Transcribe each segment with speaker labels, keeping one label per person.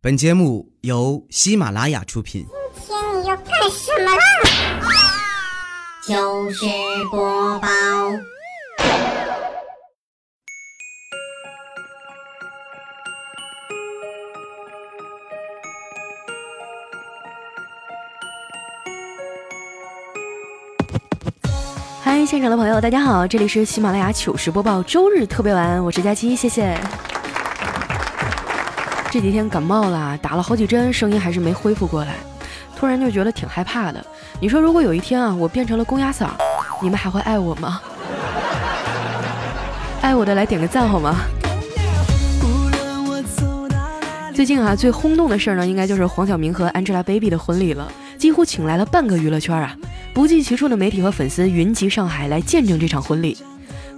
Speaker 1: 本节目由喜马拉雅出品。
Speaker 2: 今天你要干什么啦？
Speaker 3: 糗事播报。
Speaker 4: 嗨，现场的朋友，大家好，这里是喜马拉雅糗事播报周日特别晚，我是佳期，谢谢。这几天感冒了，打了好几针，声音还是没恢复过来，突然就觉得挺害怕的。你说如果有一天啊，我变成了公鸭嗓，你们还会爱我吗？爱我的来点个赞好吗？最近啊，最轰动的事儿呢，应该就是黄晓明和 Angelababy 的婚礼了，几乎请来了半个娱乐圈啊，不计其数的媒体和粉丝云集上海来见证这场婚礼。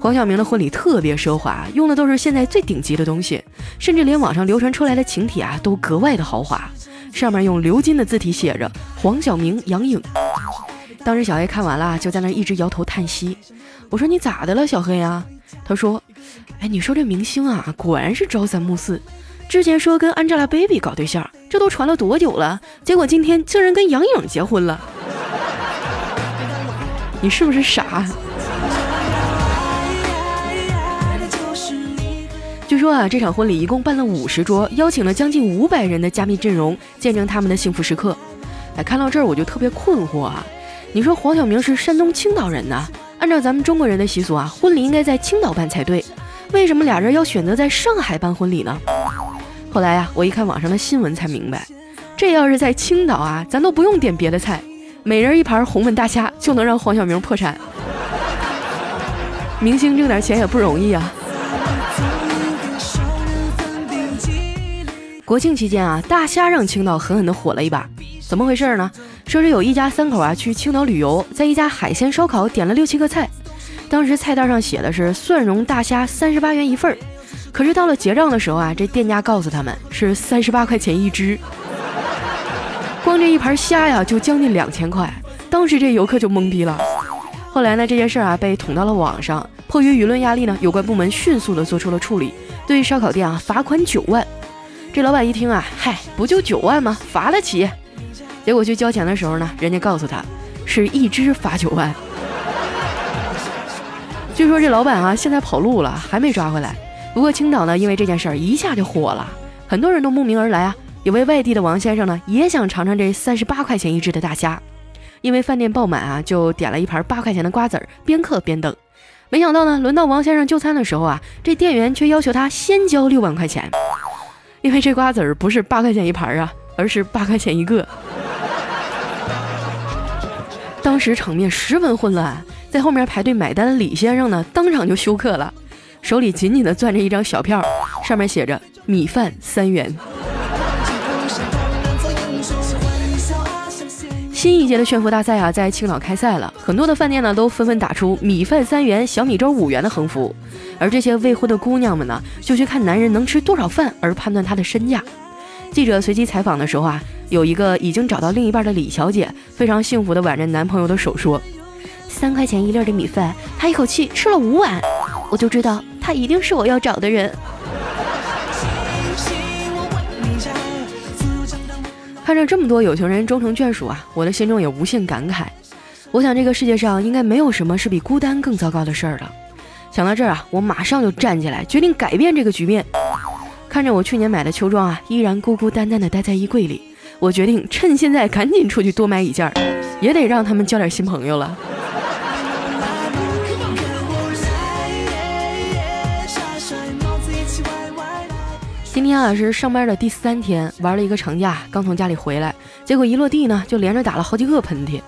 Speaker 4: 黄晓明的婚礼特别奢华，用的都是现在最顶级的东西，甚至连网上流传出来的请帖啊都格外的豪华，上面用鎏金的字体写着“黄晓明、杨颖”。当时小黑看完了，就在那一直摇头叹息。我说：“你咋的了，小黑啊？”他说：“哎，你说这明星啊，果然是朝三暮四。之前说跟 Angelababy 搞对象，这都传了多久了？结果今天竟然跟杨颖结婚了。你是不是傻？”据说啊，这场婚礼一共办了五十桌，邀请了将近五百人的嘉宾阵容，见证他们的幸福时刻。哎，看到这儿我就特别困惑啊！你说黄晓明是山东青岛人呢，按照咱们中国人的习俗啊，婚礼应该在青岛办才对，为什么俩人要选择在上海办婚礼呢？后来呀，我一看网上的新闻才明白，这要是在青岛啊，咱都不用点别的菜，每人一盘红焖大虾就能让黄晓明破产。明星挣点钱也不容易啊！国庆期间啊，大虾让青岛狠狠的火了一把。怎么回事呢？说是有一家三口啊去青岛旅游，在一家海鲜烧烤点了六七个菜，当时菜单上写的是蒜蓉大虾三十八元一份儿，可是到了结账的时候啊，这店家告诉他们是三十八块钱一只，光这一盘虾呀就将近两千块，当时这游客就懵逼了。后来呢，这件事啊被捅到了网上，迫于舆论压力呢，有关部门迅速的做出了处理，对烧烤店啊罚款九万。这老板一听啊，嗨，不就九万吗？罚得起。结果去交钱的时候呢，人家告诉他，是一只罚九万。据说这老板啊，现在跑路了，还没抓回来。不过青岛呢，因为这件事儿一下就火了，很多人都慕名而来啊。有位外地的王先生呢，也想尝尝这三十八块钱一只的大虾，因为饭店爆满啊，就点了一盘八块钱的瓜子儿，边嗑边等。没想到呢，轮到王先生就餐的时候啊，这店员却要求他先交六万块钱。因为这瓜子儿不是八块钱一盘啊，而是八块钱一个。当时场面十分混乱，在后面排队买单的李先生呢，当场就休克了，手里紧紧地攥着一张小票，上面写着“米饭三元”。新一届的炫富大赛啊，在青岛开赛了，很多的饭店呢都纷纷打出“米饭三元，小米粥五元”的横幅。而这些未婚的姑娘们呢，就去看男人能吃多少饭而判断他的身价。记者随机采访的时候啊，有一个已经找到另一半的李小姐，非常幸福地挽着男朋友的手说：“三块钱一粒的米饭，她一口气吃了五碗，我就知道他一定是我要找的人。”看着这么多有情人终成眷属啊，我的心中也无限感慨。我想这个世界上应该没有什么是比孤单更糟糕的事儿了。想到这儿啊，我马上就站起来，决定改变这个局面。看着我去年买的秋装啊，依然孤孤单单的待在衣柜里，我决定趁现在赶紧出去多买一件，也得让他们交点新朋友了。今天啊是上班的第三天，玩了一个长假，刚从家里回来，结果一落地呢，就连着打了好几个喷嚏。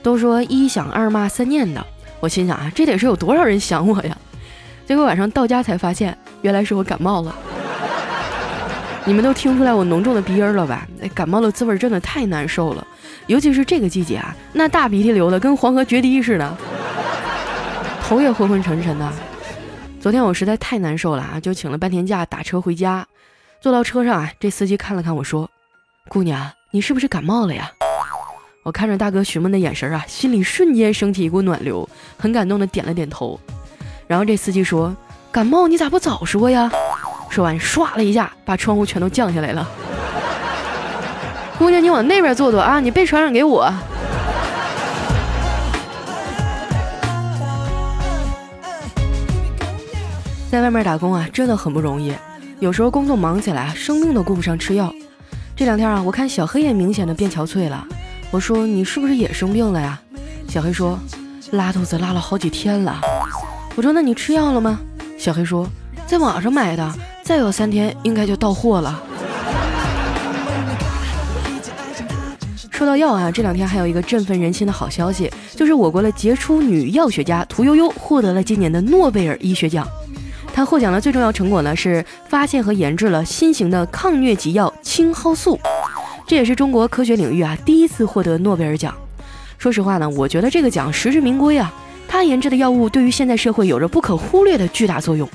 Speaker 4: 都说一想二骂三念叨。我心想啊，这得是有多少人想我呀？结果晚上到家才发现，原来是我感冒了。你们都听出来我浓重的鼻音了吧？那感冒的滋味真的太难受了，尤其是这个季节啊，那大鼻涕流的跟黄河决堤似的，头也昏昏沉沉的。昨天我实在太难受了啊，就请了半天假打车回家。坐到车上啊，这司机看了看我说：“姑娘，你是不是感冒了呀？”我看着大哥询问的眼神啊，心里瞬间升起一股暖流，很感动的点了点头。然后这司机说：“感冒你咋不早说呀？”说完唰了一下把窗户全都降下来了。姑娘，你往那边坐坐啊，你别传染给我。在外面打工啊，真的很不容易。有时候工作忙起来，生病都顾不上吃药。这两天啊，我看小黑也明显的变憔悴了。我说你是不是也生病了呀？小黑说拉肚子拉了好几天了。我说那你吃药了吗？小黑说在网上买的，再有三天应该就到货了。说到药啊，这两天还有一个振奋人心的好消息，就是我国的杰出女药学家屠呦呦获得了今年的诺贝尔医学奖。他获奖的最重要成果呢，是发现和研制了新型的抗疟疾药青蒿素，这也是中国科学领域啊第一次获得诺贝尔奖。说实话呢，我觉得这个奖实至名归啊，他研制的药物对于现代社会有着不可忽略的巨大作用。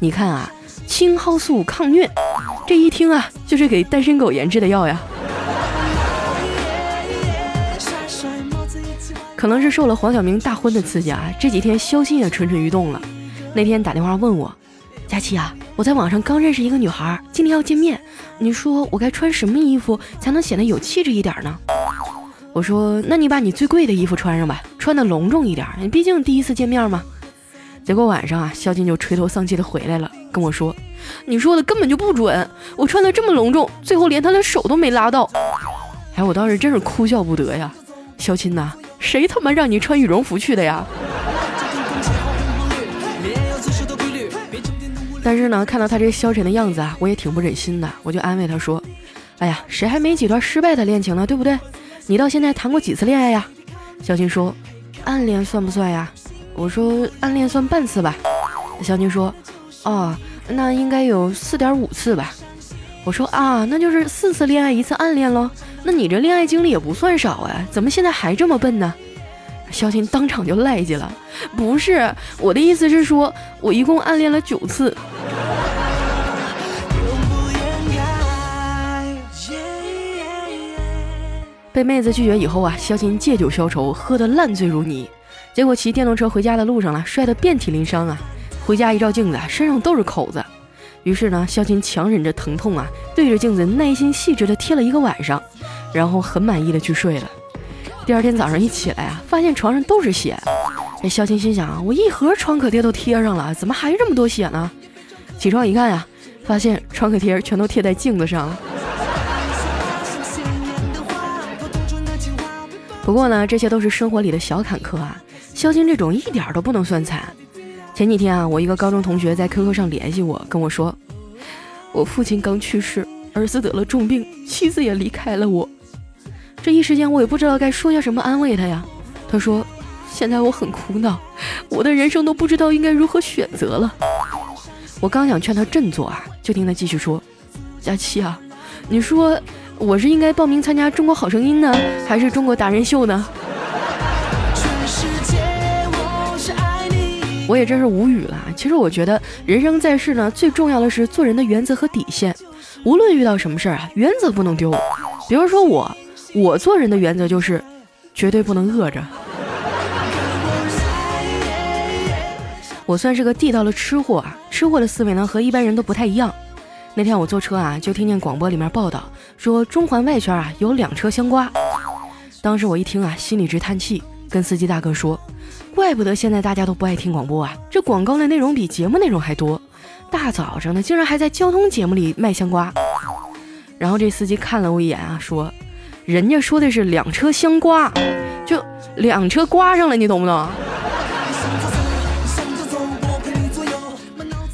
Speaker 4: 你看啊，青蒿素抗疟，这一听啊，就是给单身狗研制的药呀。可能是受了黄晓明大婚的刺激啊，这几天肖鑫也蠢蠢欲动了。那天打电话问我，佳琪啊，我在网上刚认识一个女孩，今天要见面，你说我该穿什么衣服才能显得有气质一点呢？我说，那你把你最贵的衣服穿上吧，穿的隆重一点，你毕竟第一次见面嘛。结果晚上啊，肖金就垂头丧气的回来了，跟我说，你说的根本就不准，我穿的这么隆重，最后连他的手都没拉到。哎，我当时真是哭笑不得呀，肖金呐，谁他妈让你穿羽绒服去的呀？但是呢，看到他这消沉的样子啊，我也挺不忍心的，我就安慰他说：“哎呀，谁还没几段失败的恋情呢？对不对？你到现在谈过几次恋爱呀？”小金说：“暗恋算不算呀？”我说：“暗恋算半次吧。”小金说：“哦，那应该有四点五次吧。”我说：“啊，那就是四次恋爱一次暗恋喽？那你这恋爱经历也不算少啊，怎么现在还这么笨呢？”肖金当场就赖叽了：“不是，我的意思是说，我一共暗恋了九次。”被妹子拒绝以后啊，肖金借酒消愁，喝得烂醉如泥。结果骑电动车回家的路上了，摔得遍体鳞伤啊！回家一照镜子，身上都是口子。于是呢，肖金强忍着疼痛啊，对着镜子耐心细致的贴了一个晚上，然后很满意的去睡了。第二天早上一起来啊，发现床上都是血。这肖金心想，我一盒创可贴都贴上了，怎么还这么多血呢？起床一看呀，发现创可贴全都贴在镜子上了。不过呢，这些都是生活里的小坎坷啊。肖金这种一点都不能算惨。前几天啊，我一个高中同学在 QQ 上联系我，跟我说，我父亲刚去世，儿子得了重病，妻子也离开了我。这一时间我也不知道该说些什么安慰他呀。他说，现在我很苦恼，我的人生都不知道应该如何选择了。我刚想劝他振作啊，就听他继续说，佳琪啊，你说。我是应该报名参加《中国好声音》呢，还是《中国达人秀》呢？我也真是无语了。其实我觉得人生在世呢，最重要的是做人的原则和底线。无论遇到什么事儿啊，原则不能丢。比如说我，我做人的原则就是绝对不能饿着。我算是个地道的吃货啊，吃货的思维呢和一般人都不太一样。那天我坐车啊，就听见广播里面报道说中环外圈啊有两车香瓜。当时我一听啊，心里直叹气，跟司机大哥说：“怪不得现在大家都不爱听广播啊，这广告的内容比节目内容还多。大早上的竟然还在交通节目里卖香瓜。”然后这司机看了我一眼啊，说：“人家说的是两车香瓜，就两车刮上了，你懂不懂？”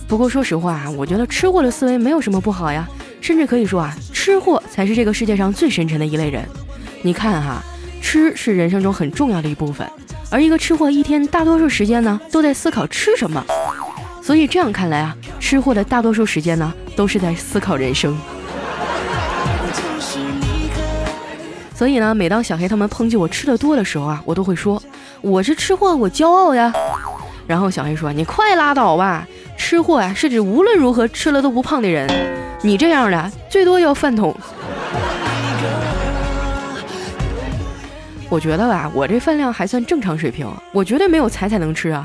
Speaker 4: 不过说实话啊，我觉得吃货的思维没有什么不好呀，甚至可以说啊，吃货才是这个世界上最深沉的一类人。你看哈，吃是人生中很重要的一部分，而一个吃货一天大多数时间呢都在思考吃什么，所以这样看来啊，吃货的大多数时间呢都是在思考人生。所以呢，每当小黑他们抨击我吃的多的时候啊，我都会说我是吃货，我骄傲呀。然后小黑说：“你快拉倒吧。”吃货呀，是指无论如何吃了都不胖的人。你这样的最多要饭桶。我觉得吧，我这饭量还算正常水平，我绝对没有彩彩能吃啊。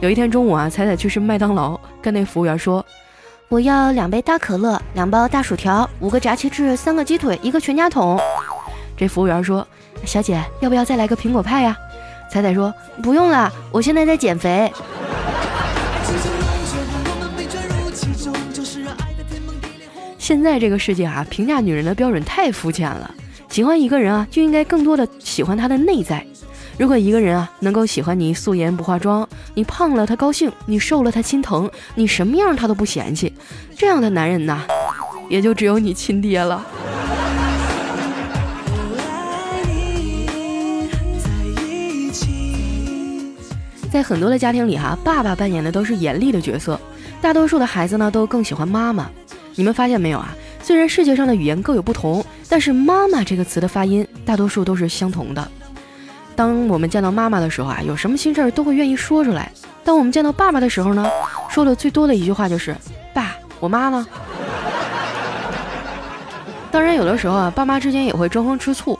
Speaker 4: 有一天中午啊，彩彩去吃麦当劳，跟那服务员说：“我要两杯大可乐，两包大薯条，五个炸鸡翅，三个鸡腿，一个全家桶。这服务员说：“小姐，要不要再来个苹果派呀？”彩彩说：“不用了，我现在在减肥。”现在这个世界啊，评价女人的标准太肤浅了。喜欢一个人啊，就应该更多的喜欢他的内在。如果一个人啊能够喜欢你素颜不化妆，你胖了他高兴，你瘦了他心疼，你什么样他都不嫌弃，这样的男人呐，也就只有你亲爹了。在很多的家庭里哈，爸爸扮演的都是严厉的角色，大多数的孩子呢都更喜欢妈妈。你们发现没有啊？虽然世界上的语言各有不同，但是“妈妈”这个词的发音大多数都是相同的。当我们见到妈妈的时候啊，有什么心事儿都会愿意说出来；当我们见到爸爸的时候呢，说的最多的一句话就是“爸，我妈呢？” 当然，有的时候啊，爸妈之间也会争风吃醋。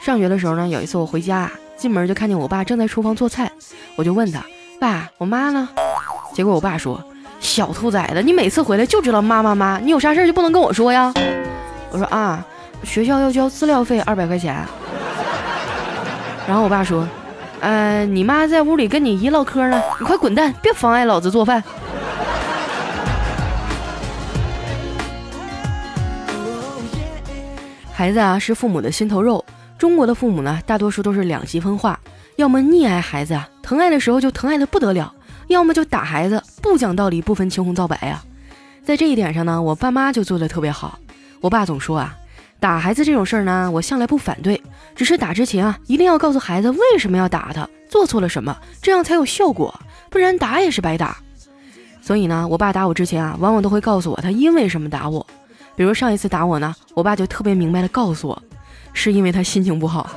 Speaker 4: 上学的时候呢，有一次我回家，进门就看见我爸正在厨房做菜，我就问他：“爸，我妈呢？”结果我爸说。小兔崽子，你每次回来就知道妈妈妈，你有啥事就不能跟我说呀？我说啊，学校要交资料费二百块钱。然后我爸说，呃，你妈在屋里跟你姨唠嗑呢，你快滚蛋，别妨碍老子做饭。孩子啊，是父母的心头肉。中国的父母呢，大多数都是两极分化，要么溺爱孩子啊，疼爱的时候就疼爱的不得了。要么就打孩子，不讲道理，不分青红皂白呀。在这一点上呢，我爸妈就做的特别好。我爸总说啊，打孩子这种事儿呢，我向来不反对，只是打之前啊，一定要告诉孩子为什么要打他，做错了什么，这样才有效果，不然打也是白打。所以呢，我爸打我之前啊，往往都会告诉我他因为什么打我。比如上一次打我呢，我爸就特别明白的告诉我，是因为他心情不好。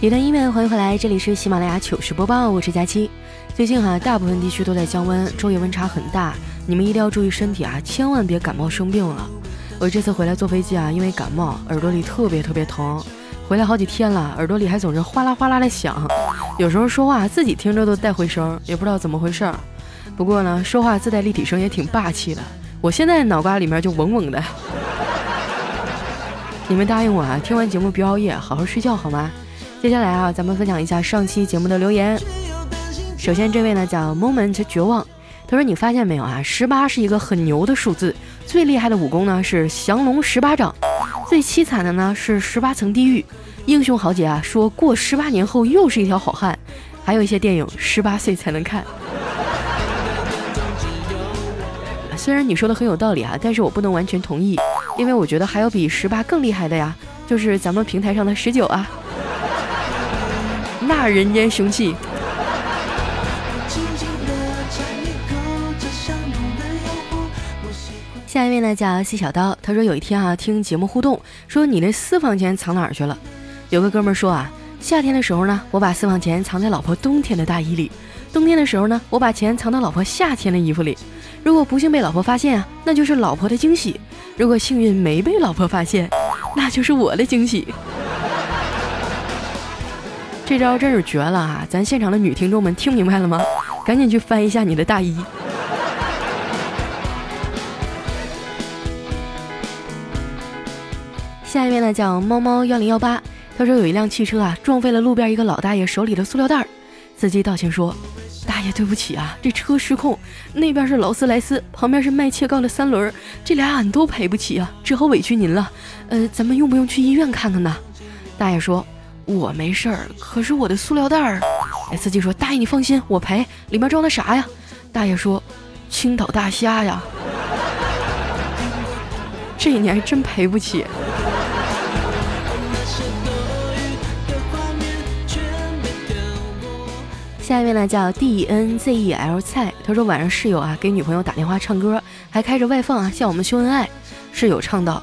Speaker 4: 一段音乐，欢迎回来，这里是喜马拉雅糗事播报，我是佳期。最近哈，大部分地区都在降温，昼夜温差很大，你们一定要注意身体啊，千万别感冒生病了。我这次回来坐飞机啊，因为感冒，耳朵里特别特别疼，回来好几天了，耳朵里还总是哗啦哗啦的响，有时候说话自己听着都带回声，也不知道怎么回事儿。不过呢，说话自带立体声也挺霸气的，我现在脑瓜里面就嗡嗡的。你们答应我啊，听完节目别熬夜，好好睡觉好吗？接下来啊，咱们分享一下上期节目的留言。首先这位呢叫 Moment 绝望，他说：“你发现没有啊？十八是一个很牛的数字，最厉害的武功呢是降龙十八掌，最凄惨的呢是十八层地狱。英雄豪杰啊，说过十八年后又是一条好汉。还有一些电影十八岁才能看。虽然你说的很有道理啊，但是我不能完全同意，因为我觉得还有比十八更厉害的呀，就是咱们平台上的十九啊。”那人间凶器。下一位呢叫细小刀，他说有一天啊听节目互动，说你的私房钱藏哪儿去了？有个哥们说啊，夏天的时候呢，我把私房钱藏在老婆冬天的大衣里；冬天的时候呢，我把钱藏到老婆夏天的衣服里。如果不幸被老婆发现啊，那就是老婆的惊喜；如果幸运没被老婆发现，那就是我的惊喜。这招真是绝了啊！咱现场的女听众们听明白了吗？赶紧去翻一下你的大衣。下一位呢，叫猫猫幺零幺八，他说有一辆汽车啊撞飞了路边一个老大爷手里的塑料袋儿，司机道歉说：“大爷对不起啊，这车失控，那边是劳斯莱斯，旁边是卖切糕的三轮，这俩俺都赔不起啊，只好委屈您了。呃，咱们用不用去医院看看呢？”大爷说。我没事儿，可是我的塑料袋儿。哎，司机说：“大爷你放心，我赔。里面装的啥呀？”大爷说：“青岛大虾呀。”这你还真赔不起。下一位呢叫 D N Z E L 菜，他说晚上室友啊给女朋友打电话唱歌，还开着外放啊向我们秀恩爱。室友唱道：“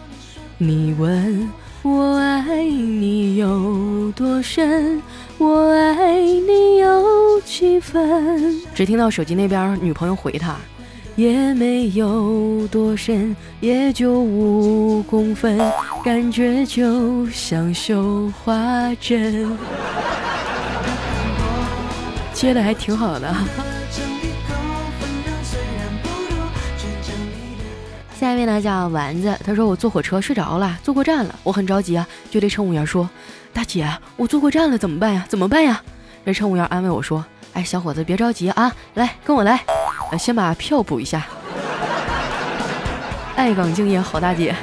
Speaker 4: 你问。”我爱你有多深，我爱你有几分。只听到手机那边女朋友回他，也没有多深，也就五公分，感觉就像绣花针。接的还挺好的。下一位呢叫丸子，他说我坐火车睡着了，坐过站了，我很着急啊，就对乘务员说：“大姐，我坐过站了，怎么办呀？怎么办呀？”这乘务员安慰我说：“哎，小伙子别着急啊，来跟我来，先把票补一下。”爱岗敬业好大姐。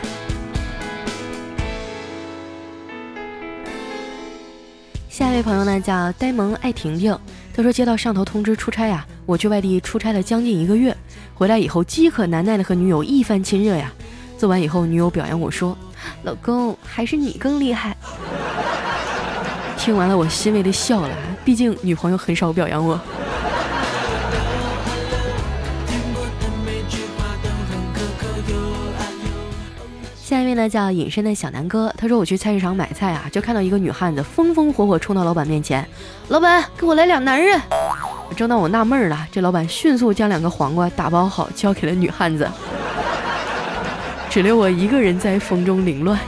Speaker 4: 下一位朋友呢叫呆萌爱婷婷，他说接到上头通知出差呀，我去外地出差了将近一个月，回来以后饥渴难耐的和女友一番亲热呀。做完以后，女友表扬我说：“老公，还是你更厉害。”听完了，我欣慰的笑了，毕竟女朋友很少表扬我。下一位呢叫隐身的小南哥，他说我去菜市场买菜啊，就看到一个女汉子风风火火冲到老板面前，老板给我来俩男人。正当我纳闷了，这老板迅速将两个黄瓜打包好交给了女汉子，只留我一个人在风中凌乱。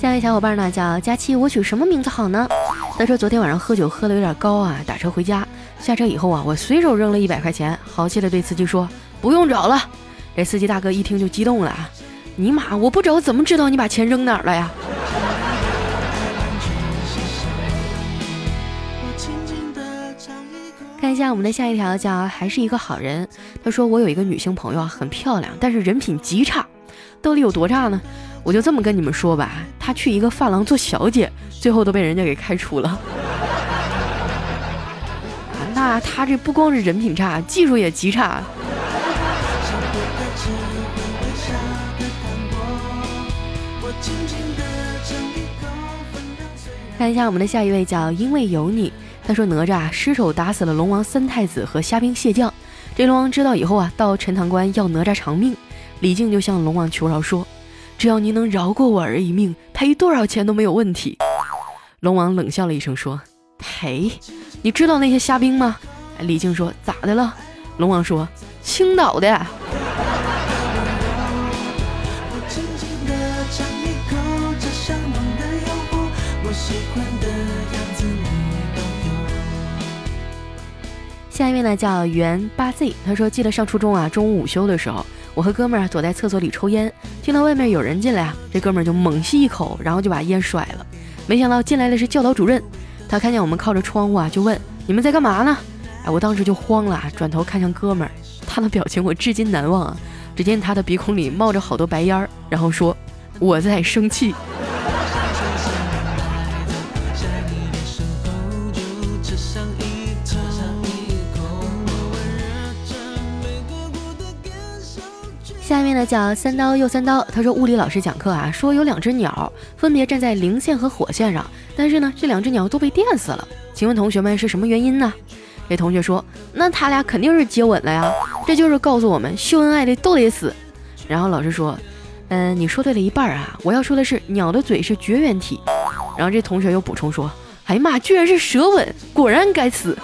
Speaker 4: 下一位小伙伴呢叫佳期，我取什么名字好呢？他说昨天晚上喝酒喝的有点高啊，打车回家。下车以后啊，我随手扔了一百块钱，豪气的对司机说：“不用找了。”这司机大哥一听就激动了啊：“尼玛，我不找怎么知道你把钱扔哪儿了呀？”看一下我们的下一条，叫还是一个好人。他说：“我有一个女性朋友啊，很漂亮，但是人品极差。到底有多差呢？我就这么跟你们说吧，她去一个发廊做小姐，最后都被人家给开除了。”那他这不光是人品差，技术也极差。看一下我们的下一位，叫因为有你。他说哪吒失手打死了龙王三太子和虾兵蟹将，这龙王知道以后啊，到陈塘关要哪吒偿命。李靖就向龙王求饶说：“只要您能饶过我儿一命，赔多少钱都没有问题。”龙王冷笑了一声说：“赔。”你知道那些虾兵吗？李靖说：“咋的了？”龙王说：“青岛的。”下一位呢叫袁八 Z，他说：“记得上初中啊，中午午休的时候，我和哥们儿躲在厕所里抽烟，听到外面有人进来啊，这哥们儿就猛吸一口，然后就把烟甩了。没想到进来的是教导主任。”他看见我们靠着窗户啊，就问：“你们在干嘛呢？”哎，我当时就慌了，转头看向哥们儿，他的表情我至今难忘啊。只见他的鼻孔里冒着好多白烟儿，然后说：“我在生气。”面呢叫三刀又三刀，他说物理老师讲课啊，说有两只鸟分别站在零线和火线上，但是呢这两只鸟都被电死了。请问同学们是什么原因呢？这同学说，那他俩肯定是接吻了呀，这就是告诉我们秀恩爱的都得死。然后老师说，嗯，你说对了一半啊，我要说的是鸟的嘴是绝缘体。然后这同学又补充说，哎呀妈，居然是舌吻，果然该死。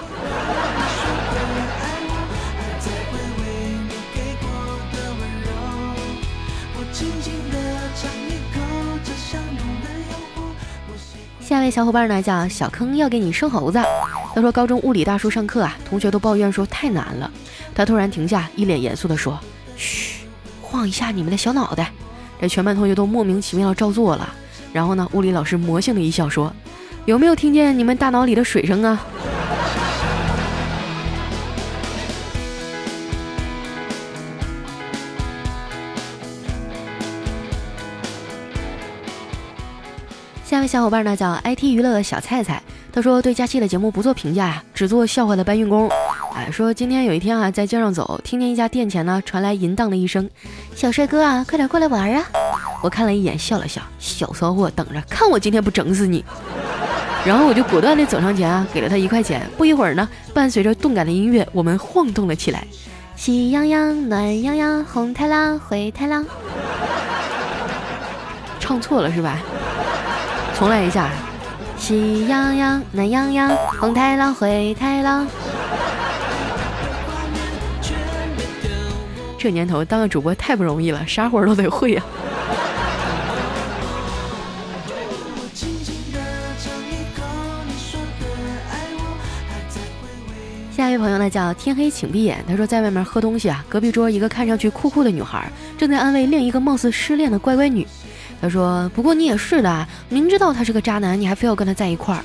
Speaker 4: 下位小伙伴呢叫小坑，要给你生猴子。他说高中物理大叔上课啊，同学都抱怨说太难了。他突然停下，一脸严肃地说：“嘘，晃一下你们的小脑袋。”这全班同学都莫名其妙照做了。然后呢，物理老师魔性的一笑说：“有没有听见你们大脑里的水声啊？”位小伙伴呢叫 IT 娱乐小菜菜，他说对佳期的节目不做评价呀，只做笑话的搬运工。哎，说今天有一天啊，在街上走，听见一家店前呢传来淫荡的一声：“小帅哥啊，快点过来玩啊！”我看了一眼，笑了笑，小骚货，等着看我今天不整死你。然后我就果断地走上前啊，给了他一块钱。不一会儿呢，伴随着动感的音乐，我们晃动了起来。喜羊羊，暖羊羊，红太狼，灰太狼。唱错了是吧？重来一下。喜羊羊，暖羊羊，红太狼，灰太狼。这年头当个主播太不容易了，啥活都得会呀。下一位朋友呢叫天黑请闭眼，他说在外面喝东西啊，隔壁桌一个看上去酷酷的女孩正在安慰另一个貌似失恋的乖乖女。他说：“不过你也是的，明知道他是个渣男，你还非要跟他在一块儿。”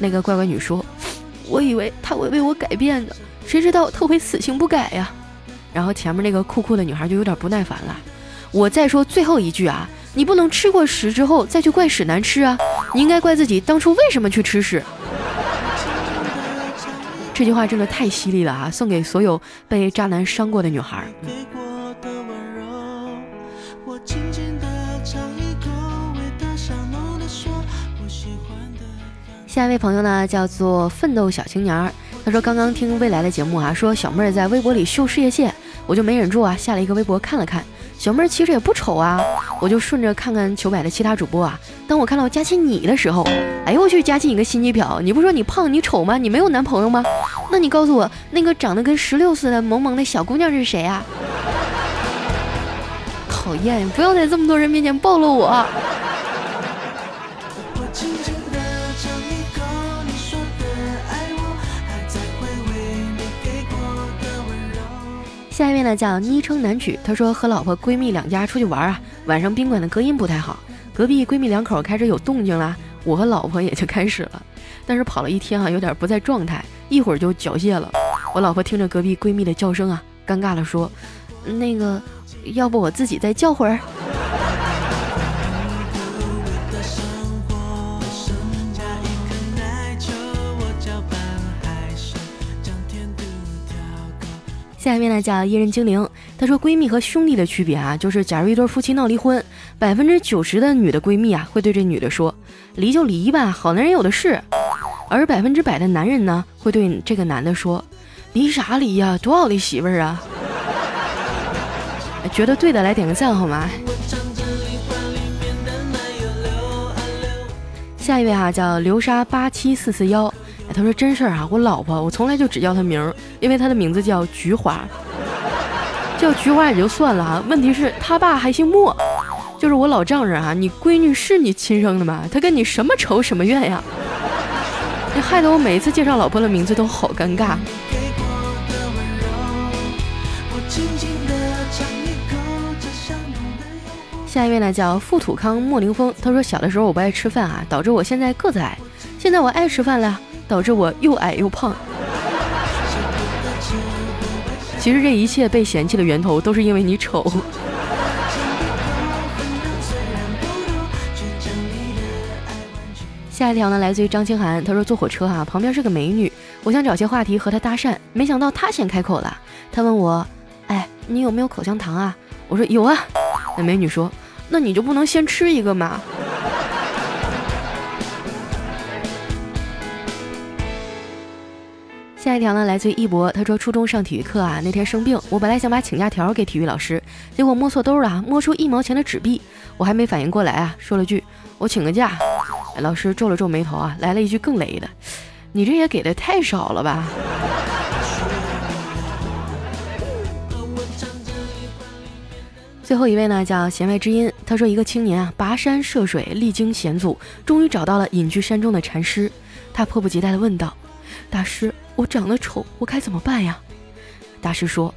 Speaker 4: 那个乖乖女说：“ 我以为他会为我改变的，谁知道他会死性不改呀。”然后前面那个酷酷的女孩就有点不耐烦了：“我再说最后一句啊，你不能吃过屎之后再去怪屎难吃啊，你应该怪自己当初为什么去吃屎。”这句话真的太犀利了啊！送给所有被渣男伤过的女孩。嗯下一位朋友呢，叫做奋斗小青年儿。他说刚刚听未来的节目啊，说小妹儿在微博里秀事业线，我就没忍住啊，下了一个微博看了看。小妹儿其实也不丑啊，我就顺着看看糗百的其他主播啊。当我看到佳琪你的时候，哎呦我去，佳琪你个心机婊！你不说你胖你丑吗？你没有男朋友吗？那你告诉我，那个长得跟石榴似的萌萌的小姑娘是谁啊？讨厌！不要在这么多人面前暴露我。下一位呢叫昵称男曲，他说和老婆闺蜜两家出去玩啊，晚上宾馆的隔音不太好，隔壁闺蜜两口开始有动静了，我和老婆也就开始了。但是跑了一天啊，有点不在状态，一会儿就缴械了。我老婆听着隔壁闺蜜的叫声啊，尴尬的说：“那个，要不我自己再叫会儿。”下一位呢叫伊人精灵，她说闺蜜和兄弟的区别啊，就是假如一对夫妻闹离婚，百分之九十的女的闺蜜啊会对这女的说：“离就离吧，好男人有的是。”而百分之百的男人呢，会对这个男的说：“离啥离呀，多好的媳妇儿啊！” 觉得对的来点个赞好吗？下一位哈叫流沙八七四四幺，他说真事儿啊，我老婆我从来就只叫她名儿，因为她的名字叫菊花，叫菊花也就算了啊，问题是她爸还姓莫，就是我老丈人啊，你闺女是你亲生的吗？他跟你什么仇什么怨呀？你害得我每一次介绍老婆的名字都好尴尬。下一位呢叫富土康莫凌风，他说小的时候我不爱吃饭啊，导致我现在个子矮，现在我爱吃饭了，导致我又矮又胖。其实这一切被嫌弃的源头都是因为你丑。下一条呢，来自于张清涵。他说坐火车哈，旁边是个美女，我想找些话题和她搭讪，没想到她先开口了。她问我，哎，你有没有口香糖啊？我说有啊。那美女说，那你就不能先吃一个吗？下一条呢，来自于一博。他说初中上体育课啊，那天生病，我本来想把请假条给体育老师，结果摸错兜了，摸出一毛钱的纸币。我还没反应过来啊，说了句我请个假。老师皱了皱眉头啊，来了一句更雷的：“你这也给的太少了吧？”最后一位呢，叫弦外之音。他说，一个青年啊，跋山涉水，历经险阻，终于找到了隐居山中的禅师。他迫不及待地问道：“大师，我长得丑，我该怎么办呀？”大师说：“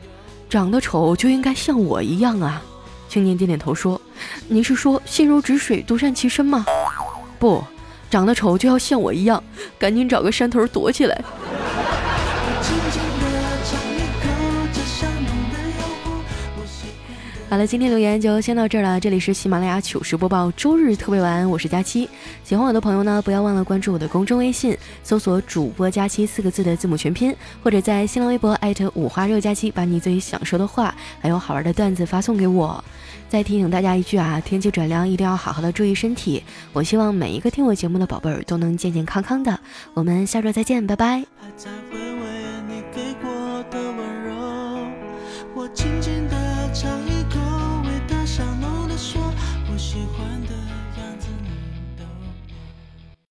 Speaker 4: 长得丑就应该像我一样啊。”青年点点头说：“你是说心如止水，独善其身吗？”不，长得丑就要像我一样，赶紧找个山头躲起来。好了，今天留言就先到这儿了。这里是喜马拉雅糗事播报周日特别晚，我是佳期。喜欢我的朋友呢，不要忘了关注我的公众微信，搜索“主播佳期”四个字的字母全拼，或者在新浪微博艾特五花肉佳期，把你最想说的话还有好玩的段子发送给我。再提醒大家一句啊，天气转凉，一定要好好的注意身体。我希望每一个听我节目的宝贝儿都能健健康康的。我们下周再见，拜拜。